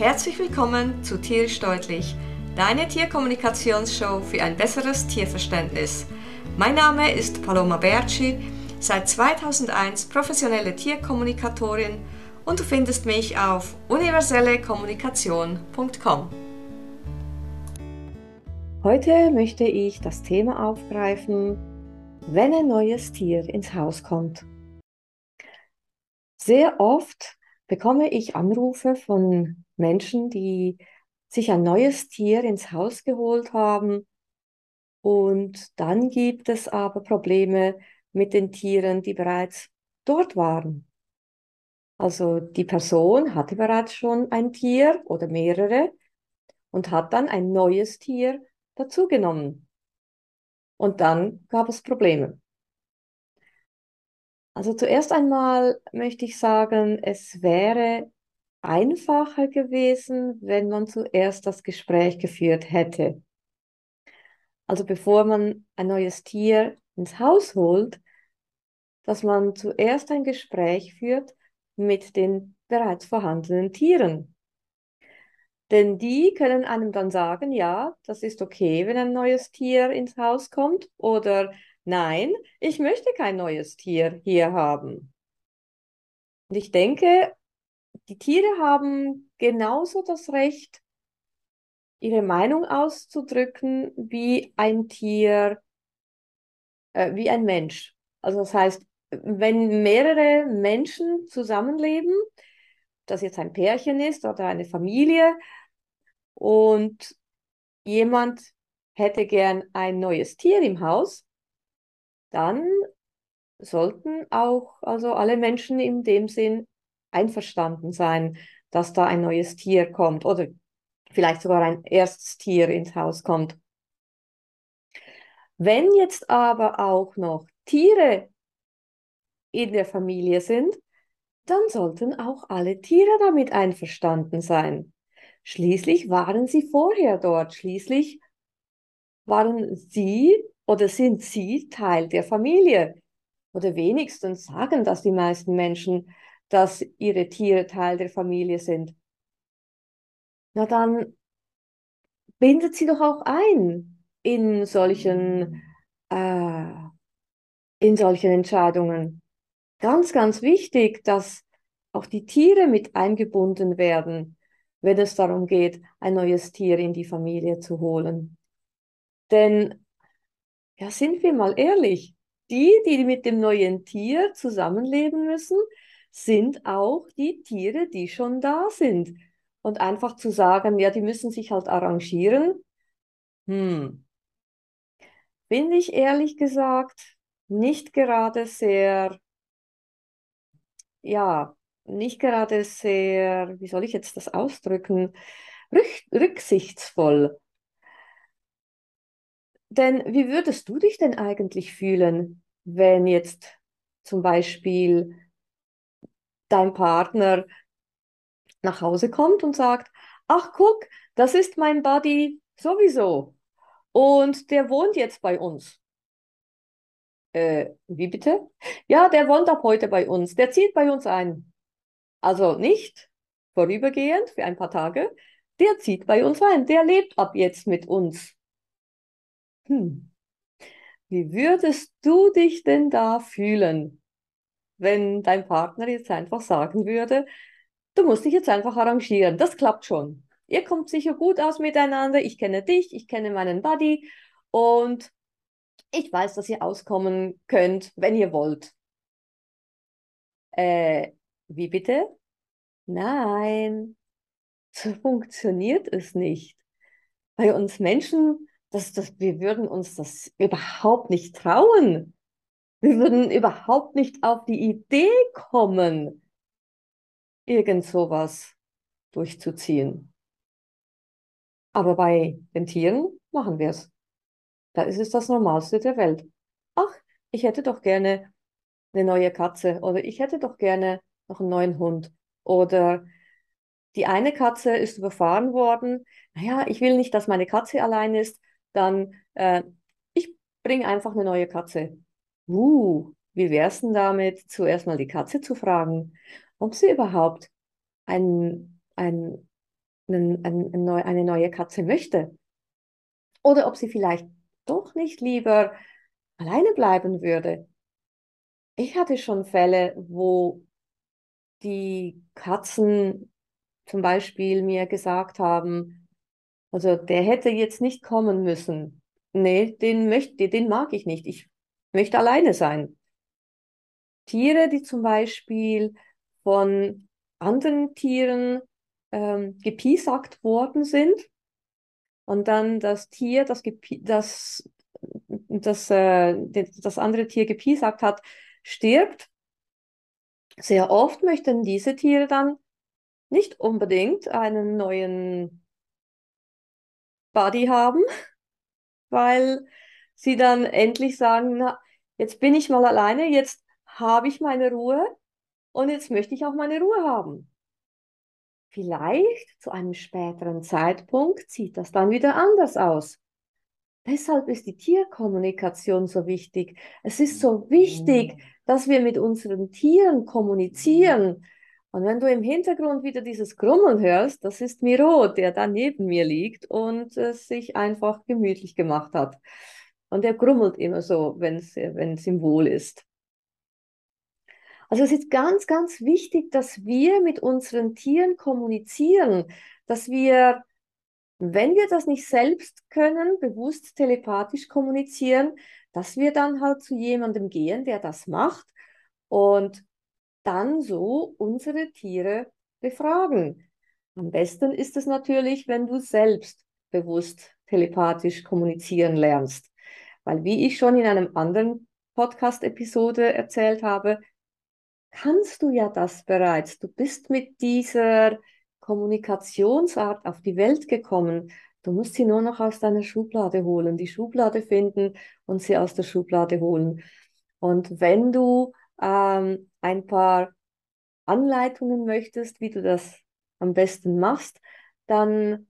Herzlich willkommen zu Tierisch Deutlich, deine Tierkommunikationsshow für ein besseres Tierverständnis. Mein Name ist Paloma Berci, seit 2001 professionelle Tierkommunikatorin und du findest mich auf universellekommunikation.com. Heute möchte ich das Thema aufgreifen, wenn ein neues Tier ins Haus kommt. Sehr oft bekomme ich Anrufe von Menschen, die sich ein neues Tier ins Haus geholt haben und dann gibt es aber Probleme mit den Tieren, die bereits dort waren. Also die Person hatte bereits schon ein Tier oder mehrere und hat dann ein neues Tier dazugenommen. Und dann gab es Probleme. Also zuerst einmal möchte ich sagen, es wäre einfacher gewesen, wenn man zuerst das Gespräch geführt hätte. Also bevor man ein neues Tier ins Haus holt, dass man zuerst ein Gespräch führt mit den bereits vorhandenen Tieren. Denn die können einem dann sagen, ja, das ist okay, wenn ein neues Tier ins Haus kommt oder nein, ich möchte kein neues Tier hier haben. Und ich denke, die Tiere haben genauso das Recht, ihre Meinung auszudrücken wie ein Tier, äh, wie ein Mensch. Also das heißt, wenn mehrere Menschen zusammenleben, das jetzt ein Pärchen ist oder eine Familie und jemand hätte gern ein neues Tier im Haus, dann sollten auch also alle Menschen in dem Sinn einverstanden sein, dass da ein neues Tier kommt oder vielleicht sogar ein erstes Tier ins Haus kommt. Wenn jetzt aber auch noch Tiere in der Familie sind, dann sollten auch alle Tiere damit einverstanden sein. Schließlich waren sie vorher dort, schließlich waren sie oder sind sie Teil der Familie. Oder wenigstens sagen das die meisten Menschen, dass ihre Tiere Teil der Familie sind. Na dann bindet sie doch auch ein in solchen, äh, in solchen Entscheidungen. Ganz, ganz wichtig, dass auch die Tiere mit eingebunden werden, wenn es darum geht, ein neues Tier in die Familie zu holen. Denn, ja, sind wir mal ehrlich, die, die mit dem neuen Tier zusammenleben müssen, sind auch die Tiere, die schon da sind. Und einfach zu sagen, ja, die müssen sich halt arrangieren, hm, finde ich ehrlich gesagt nicht gerade sehr, ja, nicht gerade sehr, wie soll ich jetzt das ausdrücken, rücksichtsvoll. Denn wie würdest du dich denn eigentlich fühlen, wenn jetzt zum Beispiel dein Partner nach Hause kommt und sagt, ach guck, das ist mein Buddy sowieso und der wohnt jetzt bei uns. Äh, wie bitte? Ja, der wohnt ab heute bei uns, der zieht bei uns ein. Also nicht vorübergehend für ein paar Tage, der zieht bei uns ein, der lebt ab jetzt mit uns. Hm. Wie würdest du dich denn da fühlen? wenn dein Partner jetzt einfach sagen würde, du musst dich jetzt einfach arrangieren, das klappt schon. Ihr kommt sicher gut aus miteinander, ich kenne dich, ich kenne meinen Buddy und ich weiß, dass ihr auskommen könnt, wenn ihr wollt. Äh, wie bitte? Nein, so funktioniert es nicht. Bei uns Menschen, das, das, wir würden uns das überhaupt nicht trauen. Wir würden überhaupt nicht auf die Idee kommen, irgend sowas durchzuziehen. Aber bei den Tieren machen wir es. Da ist es das Normalste der Welt. Ach, ich hätte doch gerne eine neue Katze oder ich hätte doch gerne noch einen neuen Hund oder die eine Katze ist überfahren worden. Naja, ich will nicht, dass meine Katze allein ist. Dann äh, ich bringe einfach eine neue Katze. Uh, wie wär's denn damit, zuerst mal die Katze zu fragen, ob sie überhaupt ein, ein einen, einen, eine neue Katze möchte. Oder ob sie vielleicht doch nicht lieber alleine bleiben würde. Ich hatte schon Fälle, wo die Katzen zum Beispiel mir gesagt haben, also der hätte jetzt nicht kommen müssen. Nee, den möchte, den mag ich nicht. Ich möchte alleine sein. Tiere, die zum Beispiel von anderen Tieren ähm, gepiesackt worden sind und dann das Tier, das, das, das, äh, das andere Tier gepiesackt hat, stirbt. Sehr oft möchten diese Tiere dann nicht unbedingt einen neuen Buddy haben, weil sie dann endlich sagen, na, jetzt bin ich mal alleine, jetzt habe ich meine Ruhe und jetzt möchte ich auch meine Ruhe haben. Vielleicht zu einem späteren Zeitpunkt sieht das dann wieder anders aus. Deshalb ist die Tierkommunikation so wichtig. Es ist so wichtig, dass wir mit unseren Tieren kommunizieren. Und wenn du im Hintergrund wieder dieses Grummeln hörst, das ist Miro, der da neben mir liegt und äh, sich einfach gemütlich gemacht hat. Und er grummelt immer so, wenn es ihm wohl ist. Also es ist ganz, ganz wichtig, dass wir mit unseren Tieren kommunizieren, dass wir, wenn wir das nicht selbst können, bewusst telepathisch kommunizieren, dass wir dann halt zu jemandem gehen, der das macht und dann so unsere Tiere befragen. Am besten ist es natürlich, wenn du selbst bewusst telepathisch kommunizieren lernst. Weil wie ich schon in einem anderen Podcast-Episode erzählt habe, kannst du ja das bereits. Du bist mit dieser Kommunikationsart auf die Welt gekommen. Du musst sie nur noch aus deiner Schublade holen, die Schublade finden und sie aus der Schublade holen. Und wenn du ähm, ein paar Anleitungen möchtest, wie du das am besten machst, dann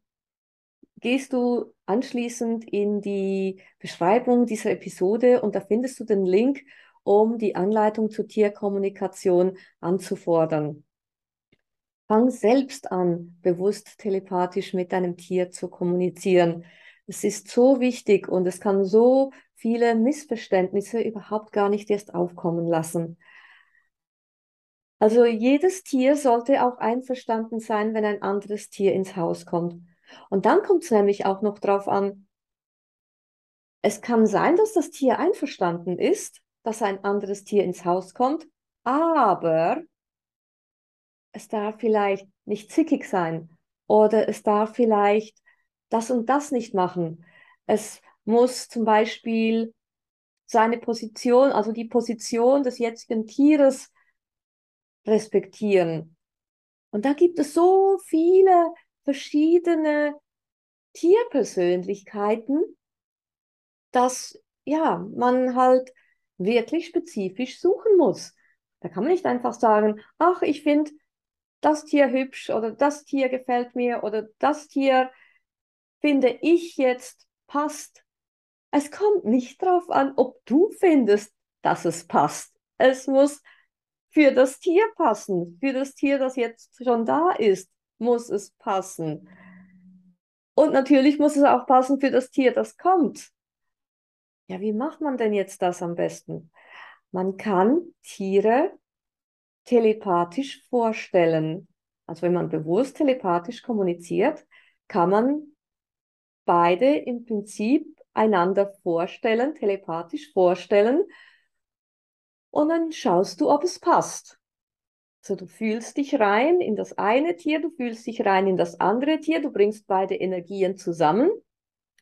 gehst du anschließend in die Beschreibung dieser Episode und da findest du den Link, um die Anleitung zur Tierkommunikation anzufordern. Fang selbst an, bewusst telepathisch mit deinem Tier zu kommunizieren. Es ist so wichtig und es kann so viele Missverständnisse überhaupt gar nicht erst aufkommen lassen. Also jedes Tier sollte auch einverstanden sein, wenn ein anderes Tier ins Haus kommt. Und dann kommt es nämlich auch noch darauf an, es kann sein, dass das Tier einverstanden ist, dass ein anderes Tier ins Haus kommt, aber es darf vielleicht nicht zickig sein oder es darf vielleicht das und das nicht machen. Es muss zum Beispiel seine Position, also die Position des jetzigen Tieres respektieren. Und da gibt es so viele verschiedene Tierpersönlichkeiten, dass ja, man halt wirklich spezifisch suchen muss. Da kann man nicht einfach sagen, ach, ich finde das Tier hübsch oder das Tier gefällt mir oder das Tier finde ich jetzt passt. Es kommt nicht darauf an, ob du findest, dass es passt. Es muss für das Tier passen. Für das Tier, das jetzt schon da ist, muss es passen. Und natürlich muss es auch passen für das Tier, das kommt. Ja, wie macht man denn jetzt das am besten? Man kann Tiere telepathisch vorstellen. Also wenn man bewusst telepathisch kommuniziert, kann man beide im Prinzip einander vorstellen, telepathisch vorstellen und dann schaust du, ob es passt. Also du fühlst dich rein in das eine Tier, du fühlst dich rein in das andere Tier, du bringst beide Energien zusammen,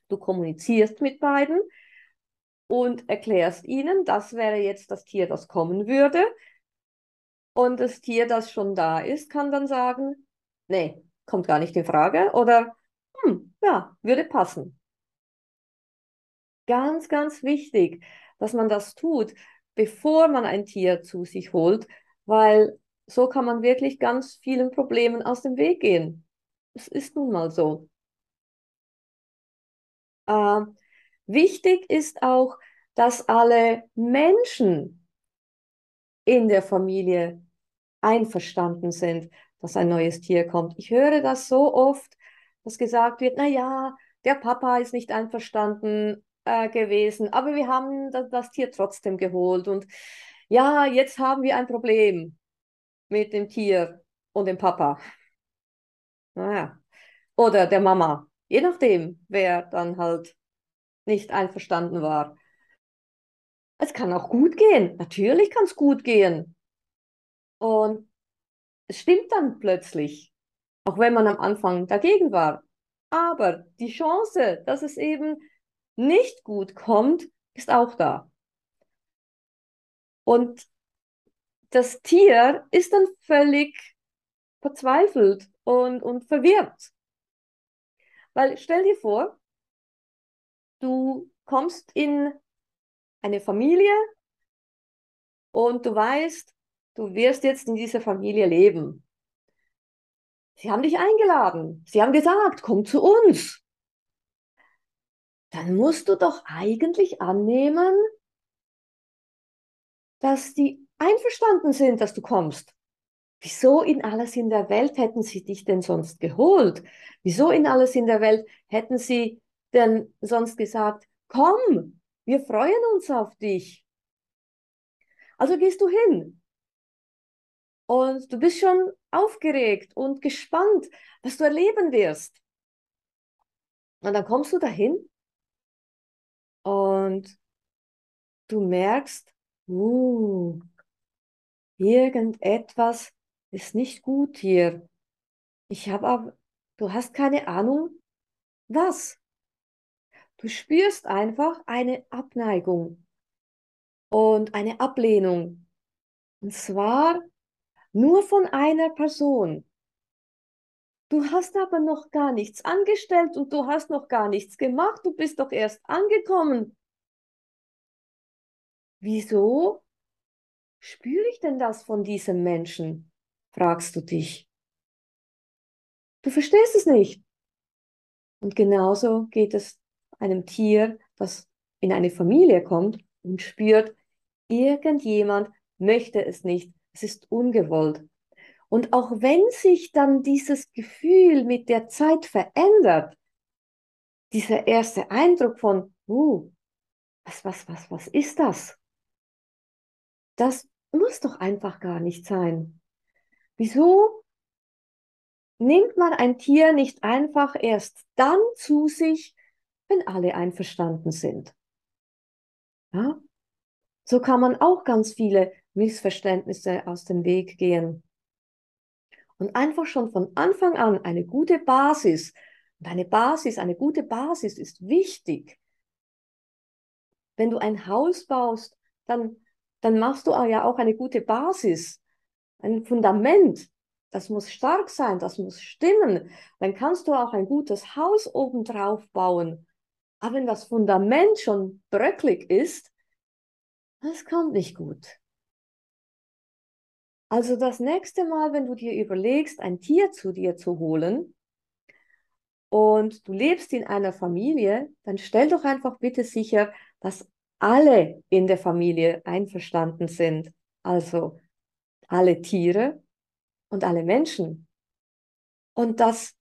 du kommunizierst mit beiden und erklärst ihnen, das wäre jetzt das Tier, das kommen würde. Und das Tier, das schon da ist, kann dann sagen, nee, kommt gar nicht in Frage oder hm, ja, würde passen. Ganz, ganz wichtig, dass man das tut, bevor man ein Tier zu sich holt, weil so kann man wirklich ganz vielen Problemen aus dem Weg gehen. Es ist nun mal so. Äh, Wichtig ist auch, dass alle Menschen in der Familie einverstanden sind, dass ein neues Tier kommt. Ich höre das so oft, dass gesagt wird, na ja, der Papa ist nicht einverstanden äh, gewesen, aber wir haben das, das Tier trotzdem geholt und ja, jetzt haben wir ein Problem mit dem Tier und dem Papa. Naja. Oder der Mama. Je nachdem, wer dann halt nicht einverstanden war. Es kann auch gut gehen. Natürlich kann es gut gehen. Und es stimmt dann plötzlich, auch wenn man am Anfang dagegen war. Aber die Chance, dass es eben nicht gut kommt, ist auch da. Und das Tier ist dann völlig verzweifelt und, und verwirrt. Weil stell dir vor, du kommst in eine Familie und du weißt, du wirst jetzt in dieser Familie leben. Sie haben dich eingeladen. Sie haben gesagt, komm zu uns. Dann musst du doch eigentlich annehmen, dass die einverstanden sind, dass du kommst. Wieso in alles in der Welt hätten sie dich denn sonst geholt? Wieso in alles in der Welt hätten sie denn sonst gesagt, komm, wir freuen uns auf dich. Also gehst du hin. Und du bist schon aufgeregt und gespannt, was du erleben wirst. Und dann kommst du dahin und du merkst, uh, irgendetwas ist nicht gut hier. Ich habe aber, du hast keine Ahnung, was. Du spürst einfach eine Abneigung und eine Ablehnung. Und zwar nur von einer Person. Du hast aber noch gar nichts angestellt und du hast noch gar nichts gemacht. Du bist doch erst angekommen. Wieso spüre ich denn das von diesem Menschen? fragst du dich. Du verstehst es nicht. Und genauso geht es einem Tier, das in eine Familie kommt und spürt, irgendjemand möchte es nicht, es ist ungewollt. Und auch wenn sich dann dieses Gefühl mit der Zeit verändert, dieser erste Eindruck von, uh, was, was, was, was ist das? Das muss doch einfach gar nicht sein. Wieso nimmt man ein Tier nicht einfach erst dann zu sich, wenn alle einverstanden sind? Ja? So kann man auch ganz viele Missverständnisse aus dem Weg gehen. Und einfach schon von Anfang an eine gute Basis, und eine Basis, eine gute Basis ist wichtig. Wenn du ein Haus baust, dann, dann machst du ja auch eine gute Basis ein Fundament, das muss stark sein, das muss stimmen. Dann kannst du auch ein gutes Haus obendrauf bauen. Aber wenn das Fundament schon bröcklig ist, das kommt nicht gut. Also das nächste Mal, wenn du dir überlegst, ein Tier zu dir zu holen und du lebst in einer Familie, dann stell doch einfach bitte sicher, dass alle in der Familie einverstanden sind. Also alle Tiere und alle Menschen. Und dass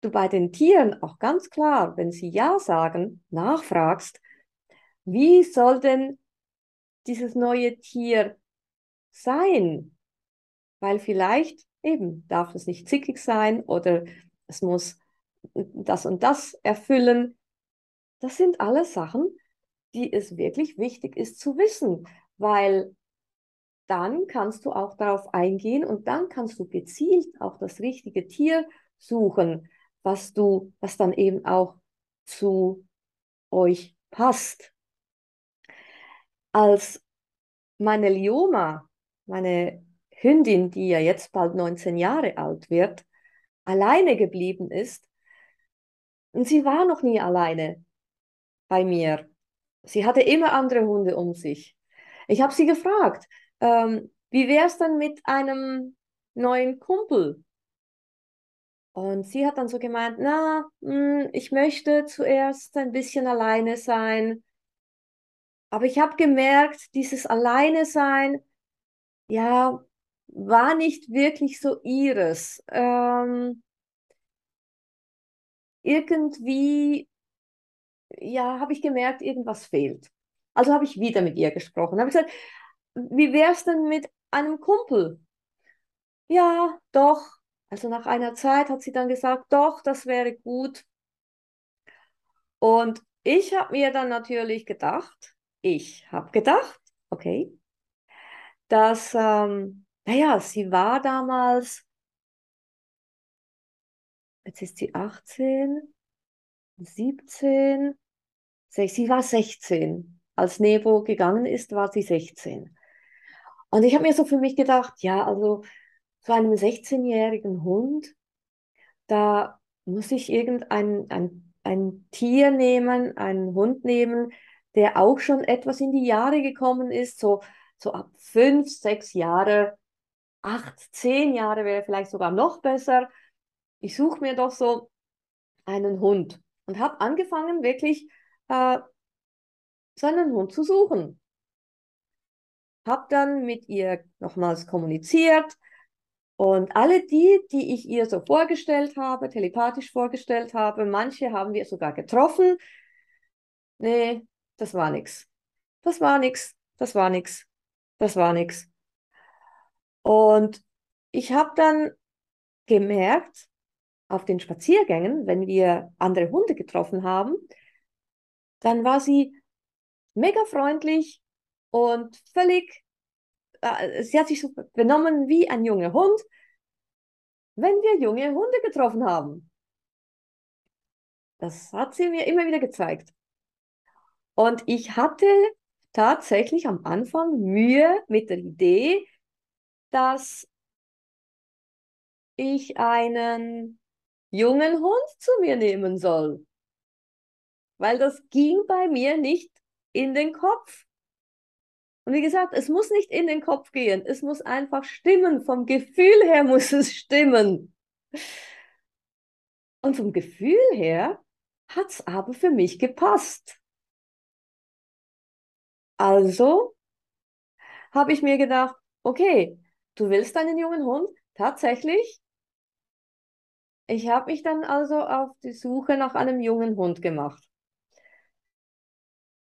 du bei den Tieren auch ganz klar, wenn sie Ja sagen, nachfragst, wie soll denn dieses neue Tier sein? Weil vielleicht eben darf es nicht zickig sein oder es muss das und das erfüllen. Das sind alles Sachen, die es wirklich wichtig ist zu wissen, weil dann kannst du auch darauf eingehen und dann kannst du gezielt auch das richtige Tier suchen, was du, was dann eben auch zu euch passt. Als meine Lioma, meine Hündin, die ja jetzt bald 19 Jahre alt wird, alleine geblieben ist, und sie war noch nie alleine bei mir. Sie hatte immer andere Hunde um sich. Ich habe sie gefragt, ähm, wie wäre es dann mit einem neuen Kumpel? Und sie hat dann so gemeint, na, mh, hm, ich möchte zuerst ein bisschen alleine sein. Aber ich habe gemerkt, dieses Alleine sein, ja, war nicht wirklich so ihres. Ähm, irgendwie, ja, habe ich gemerkt, irgendwas fehlt. Also habe ich wieder mit ihr gesprochen. Habe gesagt, wie wär's denn mit einem Kumpel? Ja, doch. Also nach einer Zeit hat sie dann gesagt, doch, das wäre gut. Und ich habe mir dann natürlich gedacht, ich habe gedacht, okay, dass, ähm, naja, sie war damals, jetzt ist sie 18, 17, sie war 16. Als Nebo gegangen ist, war sie 16. Und ich habe mir so für mich gedacht, ja, also zu einem 16-jährigen Hund, da muss ich irgendein ein, ein Tier nehmen, einen Hund nehmen, der auch schon etwas in die Jahre gekommen ist, so, so ab fünf, sechs Jahre, acht, zehn Jahre wäre vielleicht sogar noch besser. Ich suche mir doch so einen Hund und habe angefangen, wirklich äh, seinen Hund zu suchen. Hab dann mit ihr nochmals kommuniziert und alle die, die ich ihr so vorgestellt habe, telepathisch vorgestellt habe, manche haben wir sogar getroffen. Nee, das war nix. Das war nix. Das war nix. Das war nix. Und ich habe dann gemerkt, auf den Spaziergängen, wenn wir andere Hunde getroffen haben, dann war sie mega freundlich und völlig, äh, sie hat sich so benommen wie ein junger Hund, wenn wir junge Hunde getroffen haben. Das hat sie mir immer wieder gezeigt. Und ich hatte tatsächlich am Anfang Mühe mit der Idee, dass ich einen jungen Hund zu mir nehmen soll. Weil das ging bei mir nicht in den Kopf. Und wie gesagt, es muss nicht in den Kopf gehen, es muss einfach stimmen. Vom Gefühl her muss es stimmen. Und vom Gefühl her hat es aber für mich gepasst. Also habe ich mir gedacht, okay, du willst einen jungen Hund? Tatsächlich. Ich habe mich dann also auf die Suche nach einem jungen Hund gemacht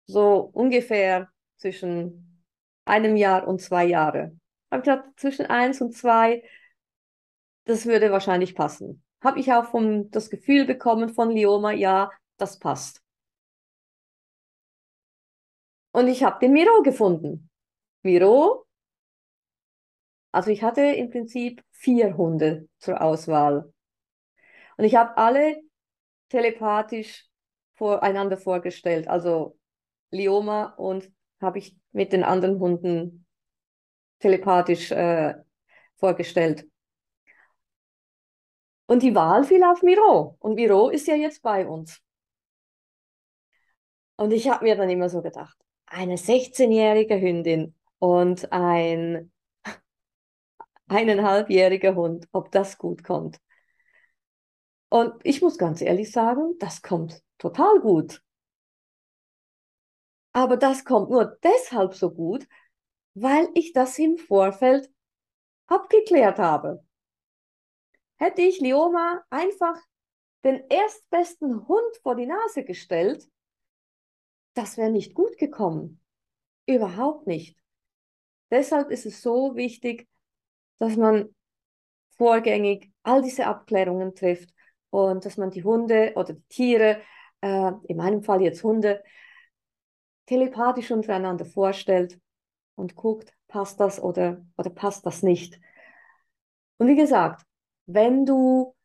so ungefähr zwischen einem Jahr und zwei Jahre. Habe ich gedacht, zwischen eins und zwei, das würde wahrscheinlich passen. Habe ich auch vom, das Gefühl bekommen von Lioma, ja, das passt. Und ich habe den Miro gefunden. Miro, also ich hatte im Prinzip vier Hunde zur Auswahl. Und ich habe alle telepathisch voreinander vorgestellt. Also Lioma und habe ich mit den anderen Hunden telepathisch äh, vorgestellt. Und die Wahl fiel auf Miro. Und Miro ist ja jetzt bei uns. Und ich habe mir dann immer so gedacht, eine 16-jährige Hündin und ein eineinhalbjähriger Hund, ob das gut kommt. Und ich muss ganz ehrlich sagen, das kommt total gut. Aber das kommt nur deshalb so gut, weil ich das im Vorfeld abgeklärt habe. Hätte ich Lioma einfach den erstbesten Hund vor die Nase gestellt, das wäre nicht gut gekommen. Überhaupt nicht. Deshalb ist es so wichtig, dass man vorgängig all diese Abklärungen trifft und dass man die Hunde oder die Tiere, äh, in meinem Fall jetzt Hunde, telepathisch untereinander vorstellt und guckt, passt das oder, oder passt das nicht. Und wie gesagt, wenn du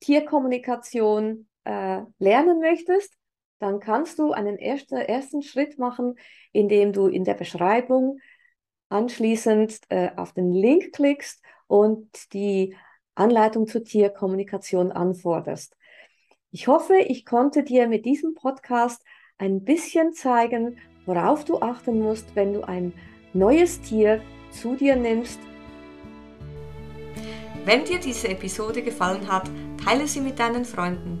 Tierkommunikation äh, lernen möchtest, dann kannst du einen ersten, ersten Schritt machen, indem du in der Beschreibung anschließend äh, auf den Link klickst und die Anleitung zur Tierkommunikation anforderst. Ich hoffe, ich konnte dir mit diesem Podcast ein bisschen zeigen, worauf du achten musst, wenn du ein neues Tier zu dir nimmst. Wenn dir diese Episode gefallen hat, teile sie mit deinen Freunden,